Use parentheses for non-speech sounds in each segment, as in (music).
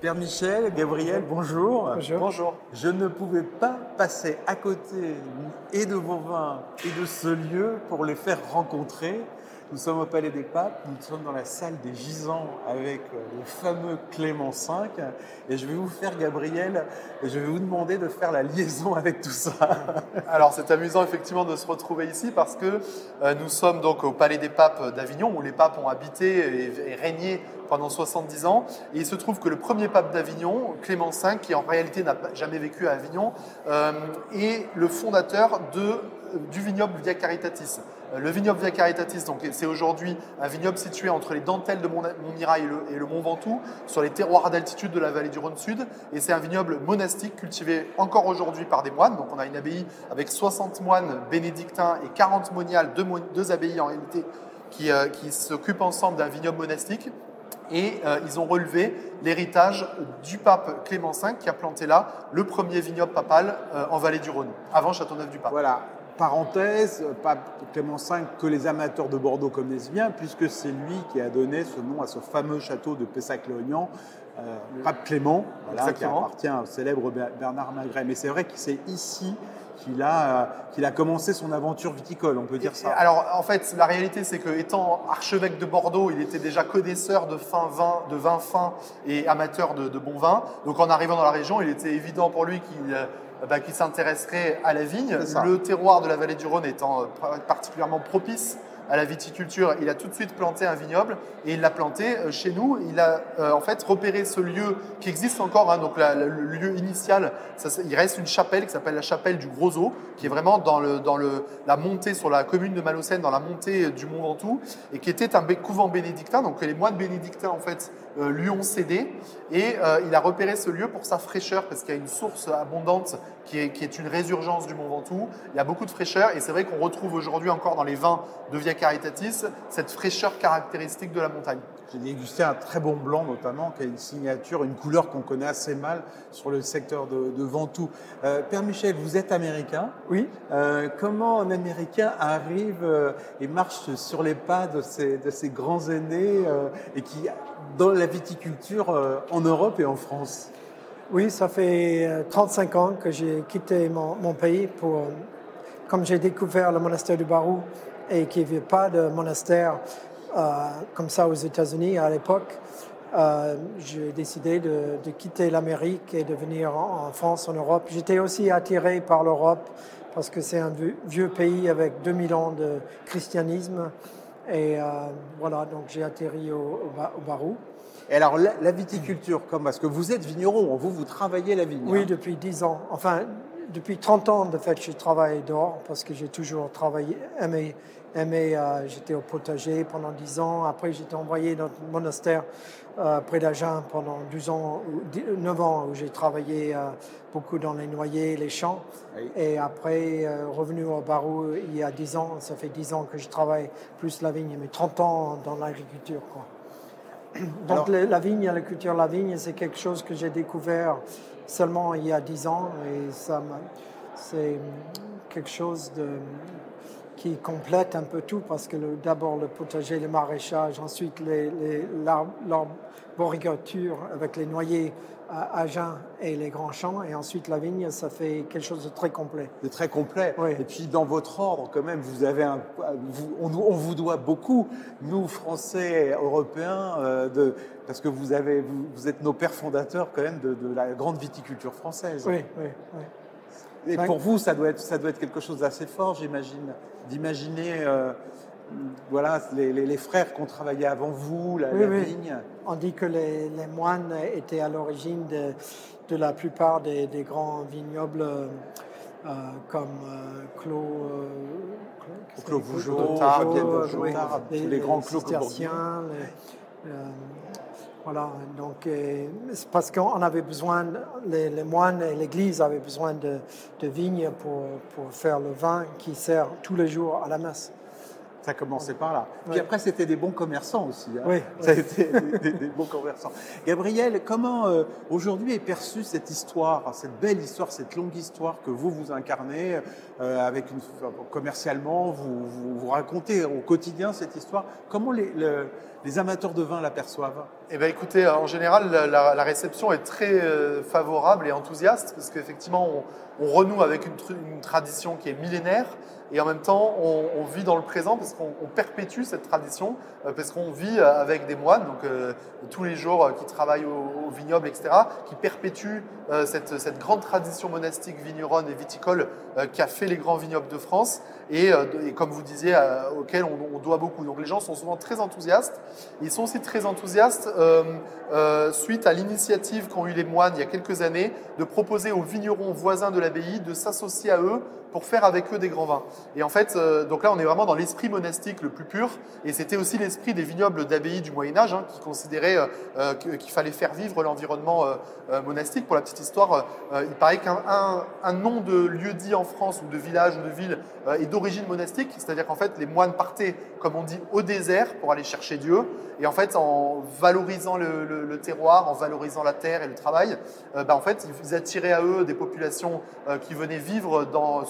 Père Michel, Gabriel, bonjour. Bonjour. Je ne pouvais pas passer à côté et de vos vins et de ce lieu pour les faire rencontrer. Nous sommes au Palais des Papes, nous sommes dans la salle des gisants avec euh, le fameux Clément V. Et je vais vous faire, Gabriel, je vais vous demander de faire la liaison avec tout ça. (laughs) Alors c'est amusant effectivement de se retrouver ici parce que euh, nous sommes donc au Palais des Papes d'Avignon où les papes ont habité et, régné pendant 70 ans. Et il se trouve que le premier pape d'Avignon, Clément V, qui en réalité n'a jamais vécu à Avignon, euh, est le fondateur de, du vignoble Via Caritatis. Euh, le vignoble Via Caritatis, donc, c'est aujourd'hui un vignoble situé entre les dentelles de Montmirail et le, Mont Ventoux, sur les terroirs d'altitude de la vallée du Rhône Sud. Et c'est un vignoble monastique cultivé encore aujourd'hui par des moines. Donc on a une abbaye avec 60 moines bénédictins et 40 moniales, deux, abbayes en réalité, qui, euh, qui s'occupent ensemble d'un vignoble monastique. Et euh, ils ont relevé l'héritage du pape Clément V qui a planté là le premier vignoble papal en vallée du Rhône, avant Châteauneuf-du-Pape. Voilà, parenthèse, pas Clément V que les amateurs de Bordeaux connaissent bien, puisque c'est lui qui a donné ce nom à ce fameux château de Pessac-Léognan, euh, pape Clément, qui appartient au célèbre Bernard Magret. Mais c'est vrai que c'est ici qu'il a, euh, qu'il a commencé son aventure viticole, on peut dire ça. Alors, en fait, la réalité, c'est que étant archevêque de Bordeaux, il était déjà connaisseur de fin vin, de vin fin et amateur de, de bon vin. Donc, en arrivant dans la région, il était évident pour lui qu'il euh, bah, qui s'intéresserait à la vigne. Le terroir de la vallée du Rhône étant euh, particulièrement propice à la viticulture, il a tout de suite planté un vignoble et il l'a planté euh, chez nous. Il a euh, en fait repéré ce lieu qui existe encore, hein, donc le lieu initial, il reste une chapelle qui s'appelle la chapelle du Gros Eau, qui est vraiment dans, la montée sur la commune de Malocène, dans la montée du Mont Ventoux, et qui était un couvent bénédictin, donc les moines bénédictins en fait lui ont cédé, et il a repéré ce lieu pour sa fraîcheur, parce qu'il y a une source abondante qui est, une résurgence du Mont Ventoux. Il y a beaucoup de fraîcheur et c'est vrai qu'on retrouve aujourd'hui encore dans les vins de Via Caritatis cette fraîcheur caractéristique de la montagne. J'ai dégusté un très bon blanc notamment qui a une signature, une couleur qu'on connaît assez mal sur le secteur de, Ventoux. Euh, Père Michel, vous êtes américain. Oui. Euh, comment un Américain arrive euh, et marche sur les pas de ces, de ces grands aînés et qui dans la viticulture en Europe et en France? Oui, ça fait 35 euh, ans que j'ai quitté mon, pays pour, comme j'ai découvert le monastère du Barou et qu'il n'y avait pas de monastère euh, comme ça aux États-Unis à l'époque, euh, j'ai décidé de, quitter l'Amérique et de venir en, France, en Europe. J'étais aussi attiré par l'Europe parce que c'est un vieux, pays avec 2000 ans de christianisme. Et voilà, donc j'ai atterri au, au Barou. Et alors, la, viticulture, comme, parce que vous êtes vigneron, vous, vous travaillez la vigne. Oui, hein. depuis 10 ans. Enfin, depuis 30 ans, de fait, je travaille dehors parce que j'ai toujours travaillé, aimé, aimé euh, j'étais au potager pendant 10 ans. Après, j'étais envoyé dans le monastère euh, près d'Agen pendant 12 ans, 9 ans, où j'ai travaillé euh, beaucoup dans les noyers, les champs. Et après, revenu au Barou il y a 10 ans, ça fait 10 ans que je travaille plus la vigne, mais 30 ans dans l'agriculture. Quoi. Donc la vigne, la culture de la vigne, c'est quelque chose que j'ai découvert seulement il y a dix ans et ça c'est quelque chose de, qui complète un peu tout parce que d'abord le potager, le maraîchage, ensuite l'arboriculture avec les noyers à Agen et les grands champs, et ensuite la vigne, ça fait quelque chose de très complet. De très complet. Et puis dans votre ordre, quand même, vous avez un, on, vous doit beaucoup, nous Français, Européens, euh, de, parce que vous avez, vous, êtes nos pères fondateurs quand même de, la grande viticulture française. Oui, oui, Et pour vous, ça doit être, ça doit être quelque chose d'assez fort, j'imagine, d'imaginer. Euh, voilà, les, frères qui ont travaillé avant vous, la, vigne. On dit que les, moines étaient à l'origine de, la plupart des, grands vignobles euh, comme euh, Clos, euh, Clos Vougeot, les, grands Clos cisterciens. Voilà, donc c'est parce qu'on avait besoin, les, moines et l'Église avaient besoin de, vignes pour, pour faire le vin qui sert tous les jours à la messe. Ça commençait par là. Puis après, c'était des bons commerçants aussi. Hein. Oui. Ça a été des, bons commerçants. Gabriel, comment euh, aujourd'hui est perçue cette histoire, cette belle histoire, cette longue histoire que vous vous incarnez euh, avec une, commercialement, vous, vous, racontez au quotidien cette histoire. Comment les, les amateurs de vin l'aperçoivent Eh bien, écoutez, en général, la, réception est très euh, favorable et enthousiaste parce qu'effectivement, on, renoue avec une, tradition qui est millénaire et en même temps, on, vit dans le présent parce qu'on perpétue cette tradition, euh, parce qu'on vit euh, avec des moines, donc tous les jours qui travaillent au, vignoble, etc., qui perpétuent cette, grande tradition monastique vigneronne et viticole qui a fait les grands vignobles de France et, et comme vous disiez, auquel on, on, doit beaucoup. Donc les gens sont souvent très enthousiastes. Ils sont aussi très enthousiastes suite à l'initiative qu'ont eu les moines il y a quelques années de proposer aux vignerons voisins de l'abbaye de s'associer à eux pour faire avec eux des grands vins. Et en fait, euh, donc là, on est vraiment dans l'esprit monastique le plus pur. Et c'était aussi l'esprit des vignobles d'abbaye du Moyen Âge, hein, qui considéraient euh, euh, qu'il fallait faire vivre l'environnement monastique. Pour la petite histoire, il paraît qu'un un, nom de lieu dit en France ou de village ou de ville est d'origine monastique, c'est-à-dire qu'en fait, les moines partaient, comme on dit, au désert pour aller chercher Dieu. Et en fait, en valorisant le, terroir, en valorisant la terre et le travail, bah, en fait, ils attiraient à eux des populations qui venaient vivre dans,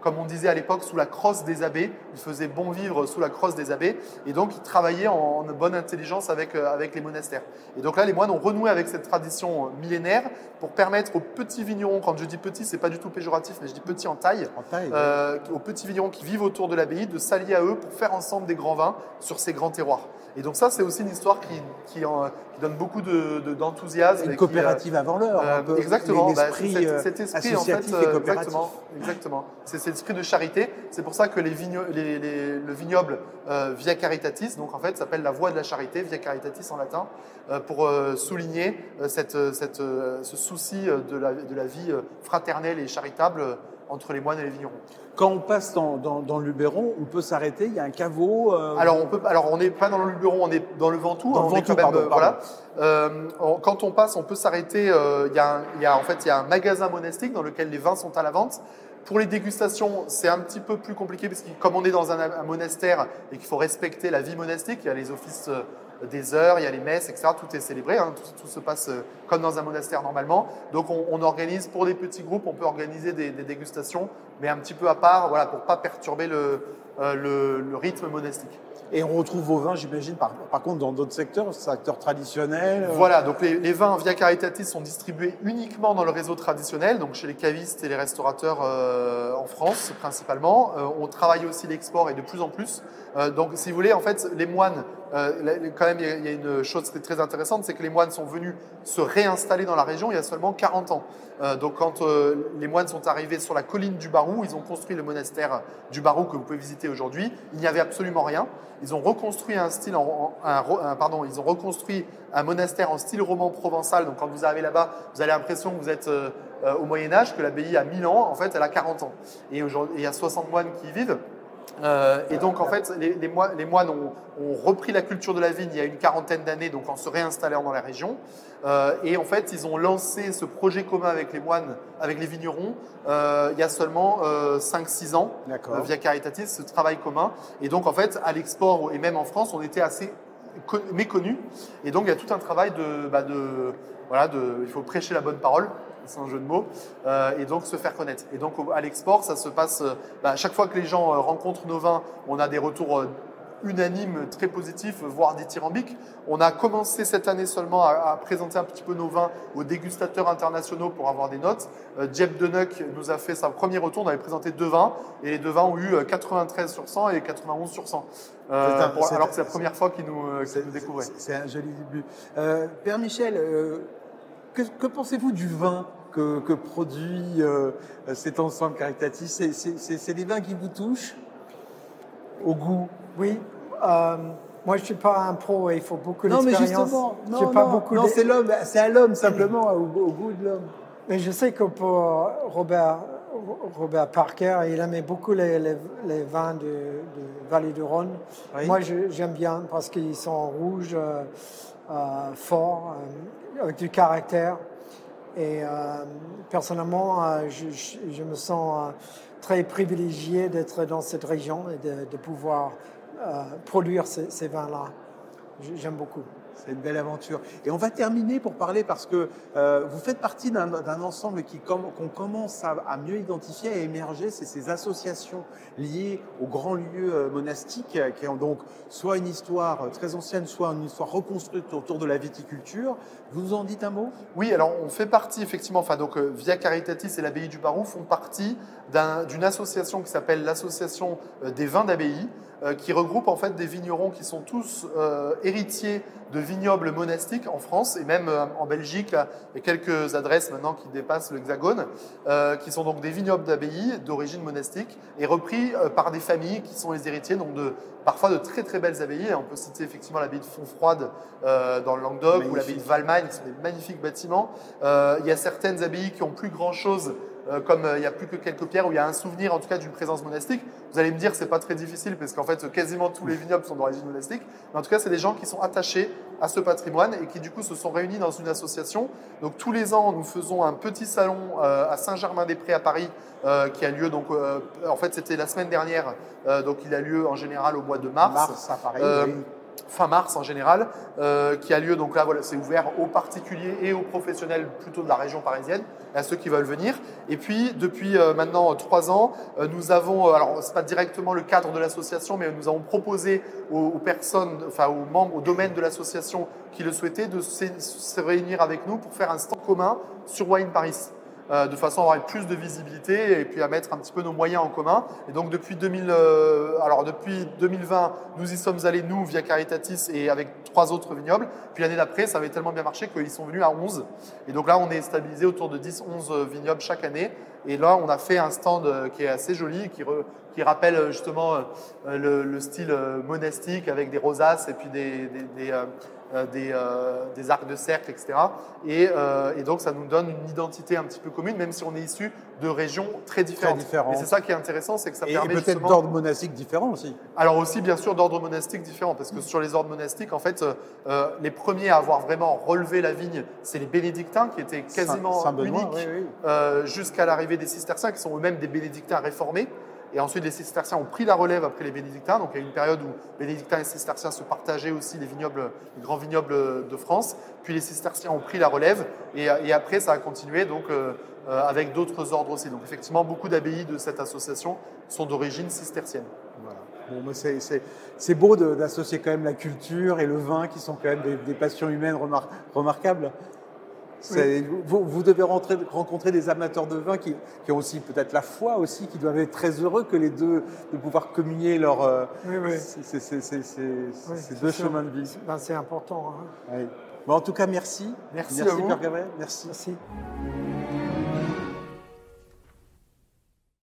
comme on disait à l'époque, sous la crosse des abbés. Il faisait bon vivre sous la crosse des abbés. Et donc, il travaillait en, bonne intelligence avec, euh, avec les monastères. Et donc là, les moines ont renoué avec cette tradition millénaire pour permettre aux petits vignerons, quand je dis petits, c'est pas du tout péjoratif, mais je dis petits en taille, euh, aux petits vignerons qui vivent autour de l'abbaye, de s'allier à eux pour faire ensemble des grands vins sur ces grands terroirs. Et donc ça, c'est aussi une histoire qui, qui, donne beaucoup d'enthousiasme. De, une coopérative euh, avant l'heure. Euh, exactement. Bah, cet, esprit, en fait, exactement, exactement. C'est cet esprit de charité. C'est pour ça que les les, le vignoble Via Caritatis, donc en fait, s'appelle la voie de la charité, Via Caritatis en latin, pour souligner cette, cette, ce souci de la, de la vie fraternelle et charitable entre les moines et les vignerons. Quand on passe dans, dans, le Luberon, on peut s'arrêter, il y a un caveau euh, Alors, on peut, alors on n'est pas dans le Luberon, on est dans le Ventoux. Dans le Ventoux, pardon, Voilà. Euh, quand on passe, on peut s'arrêter, euh, il, y a il y a, en fait il y a un magasin monastique dans lequel les vins sont à la vente. Pour les dégustations, c'est un petit peu plus compliqué parce que comme on est dans un, un monastère et qu'il faut respecter la vie monastique, il y a les offices des heures, il y a les messes, etc. Tout est célébré, hein. tout, se passe euh, comme dans un monastère normalement. Donc on, organise pour des petits groupes, on peut organiser des, dégustations, mais un petit peu à part, voilà, pour pas perturber le, euh, le rythme monastique. Et on retrouve vos vins, j'imagine, par, par, contre, dans d'autres secteurs, secteurs traditionnels euh. Voilà, donc les, vins Via Caritatis sont distribués uniquement dans le réseau traditionnel, donc chez les cavistes et les restaurateurs euh, en France principalement. Euh, on travaille aussi l'export et de plus en plus. donc, si vous voulez, en fait, les moines, quand même, il y, a une chose très intéressante, c'est que les moines sont venus se réinstaller dans la région il y a seulement 40 ans. donc, quand les moines sont arrivés sur la colline du Barou, ils ont construit le monastère du Barou que vous pouvez visiter aujourd'hui. Il n'y avait absolument rien. Ils ont reconstruit un style, pardon, ils ont reconstruit un monastère en style roman provençal. Donc quand vous arrivez là-bas, vous avez l'impression que vous êtes euh, euh, au Moyen Âge, que l'abbaye a 1000 ans. En fait, elle a 40 ans. Et il y a 60 moines qui y vivent. Euh, et donc, en fait, les, les moines, ont, repris la culture de la vigne il y a une quarantaine d'années, donc en se réinstallant dans la région. Euh, et en fait, ils ont lancé ce projet commun avec les moines, avec les vignerons, euh, il y a seulement 5-6 ans, via Caritatis, ce travail commun. Et donc, en fait, à l'export et même en France, on était assez méconnus. Et donc, il y a tout un travail de, bah de voilà, de, il faut prêcher la bonne parole c'est un jeu de mots, euh, et donc se faire connaître. Et donc à l'export, ça se passe, euh, bah, chaque fois que les gens euh, rencontrent nos vins, on a des retours unanimes, très positifs, voire dithyrambiques. On a commencé cette année seulement à, présenter un petit peu nos vins aux dégustateurs internationaux pour avoir des notes. Jeb Denuck nous a fait sa premier retour, on avait présenté deux vins, et les deux vins ont eu 93 sur 100 et 91 sur 100. alors que c'est la première fois qu'ils nous, nous découvraient. C'est un joli début. Père Michel, que, pensez-vous du vin que, produit euh, cet ensemble caritatif? C'est des vins qui vous touchent? Au goût? Oui. Euh, moi, je ne suis pas un pro et il faut beaucoup d'expérience. Non, mais justement, non, pas beaucoup non c'est l'homme, c'est à l'homme simplement, (clears throat) au, goût de l'homme. Mais je sais que pour Robert, Robert Parker, il aimait beaucoup les, les, vins de, de, Vallée du Rhône. Moi, j'aime bien parce qu'ils sont rouges, euh, forts, avec du caractère. Et euh, personnellement, euh, je, me sens euh, très privilégié d'être dans cette région et de, pouvoir produire ces vins-là. J'aime beaucoup. C'est une belle aventure. Et on va terminer pour parler parce que euh, vous faites partie d'un ensemble qui qu'on commence à, mieux identifier, à émerger, c'est ces associations liées aux grands lieux euh, monastiques qui ont donc soit une histoire très ancienne, soit une histoire reconstruite autour de la viticulture. Vous nous en dites un mot? Oui, alors on fait partie effectivement, enfin donc euh, Via Caritatis et l'abbaye du Barou font partie d'une association qui s'appelle l'association des vins d'abbaye. Euh, qui regroupe en fait des vignerons qui sont tous euh, héritiers de vignobles monastiques en France et même euh, en Belgique. il y a quelques adresses maintenant qui dépassent l'Hexagone, qui sont donc des vignobles d'abbaye d'origine monastique et repris par des familles qui sont les héritiers donc de parfois de très très belles abbayes. On peut citer effectivement l'abbaye de Fontfroide dans le Languedoc ou l'abbaye de Valmagne, qui sont des magnifiques bâtiments. il y a certaines abbayes qui ont plus grand chose euh, comme euh, il n'y a plus que quelques pierres, où il y a un souvenir en tout cas d'une présence monastique. Vous allez me dire, c'est pas très difficile parce qu'en fait, quasiment tous les vignobles sont d'origine monastique. Mais en tout cas, c'est des gens qui sont attachés à ce patrimoine et qui du coup se sont réunis dans une association. Donc tous les ans, nous faisons un petit salon euh, à Saint-Germain-des-Prés à Paris qui a lieu donc en fait c'était la semaine dernière donc il a lieu en général au mois de mars. Mars à Paris. Fin mars en général, qui a lieu donc là voilà c'est ouvert aux particuliers et aux professionnels plutôt de la région parisienne à ceux qui veulent venir. Et puis, depuis euh, maintenant trois ans, euh, nous avons, euh, alors c'est pas directement le cadre de l'association, mais nous avons proposé aux, personnes, enfin aux membres, aux domaines de l'association qui le souhaitaient, de se réunir avec nous pour faire un stand commun sur Wine Paris. Euh, de façon à avoir plus de visibilité et puis à mettre un petit peu nos moyens en commun. Et donc depuis, 2000, euh, alors depuis 2020, nous y sommes allés, nous, via Caritatis et avec trois autres vignobles. Puis l'année d'après, ça avait tellement bien marché qu'ils sont venus à 11. Et donc là, on est stabilisé autour de 10-11 vignobles chaque année. Et là, on a fait un stand euh, qui est assez joli, qui, qui rappelle justement le, style monastique avec des rosaces et puis des, euh, des, arcs de cercle, etc. Euh, et, donc ça nous donne une identité un petit peu commune, même si on est issu de régions très différentes. Et c'est ça qui est intéressant, c'est que ça permet. Et peut-être d'ordre monastique différent aussi. Alors aussi, bien sûr, d'ordre monastique différent, parce que sur les ordres monastiques, en fait, les premiers à avoir vraiment relevé la vigne, c'est les bénédictins, qui étaient quasiment uniques jusqu'à l'arrivée des cisterciens, qui sont eux-mêmes des bénédictins réformés. Et ensuite, les cisterciens ont pris la relève après les bénédictins. Donc, il y a une période où bénédictins et cisterciens se partageaient aussi les vignobles, les grands vignobles de France. Puis les cisterciens ont pris la relève. Et, après, ça a continué donc, euh, euh, avec d'autres ordres aussi. Donc, effectivement, beaucoup d'abbayes de cette association sont d'origine cistercienne. Voilà. Bon, c'est beau d'associer quand même la culture et le vin, qui sont quand même des, passions humaines remarquables. Vous, devez rencontrer des amateurs de vin qui, ont aussi peut-être la foi aussi, qui doivent être très heureux que les deux, de pouvoir communier leur, euh, ces, deux chemins de vie. Ben, c'est important. Hein. en tout cas, merci. Merci, merci Père Gabriel. Merci. merci.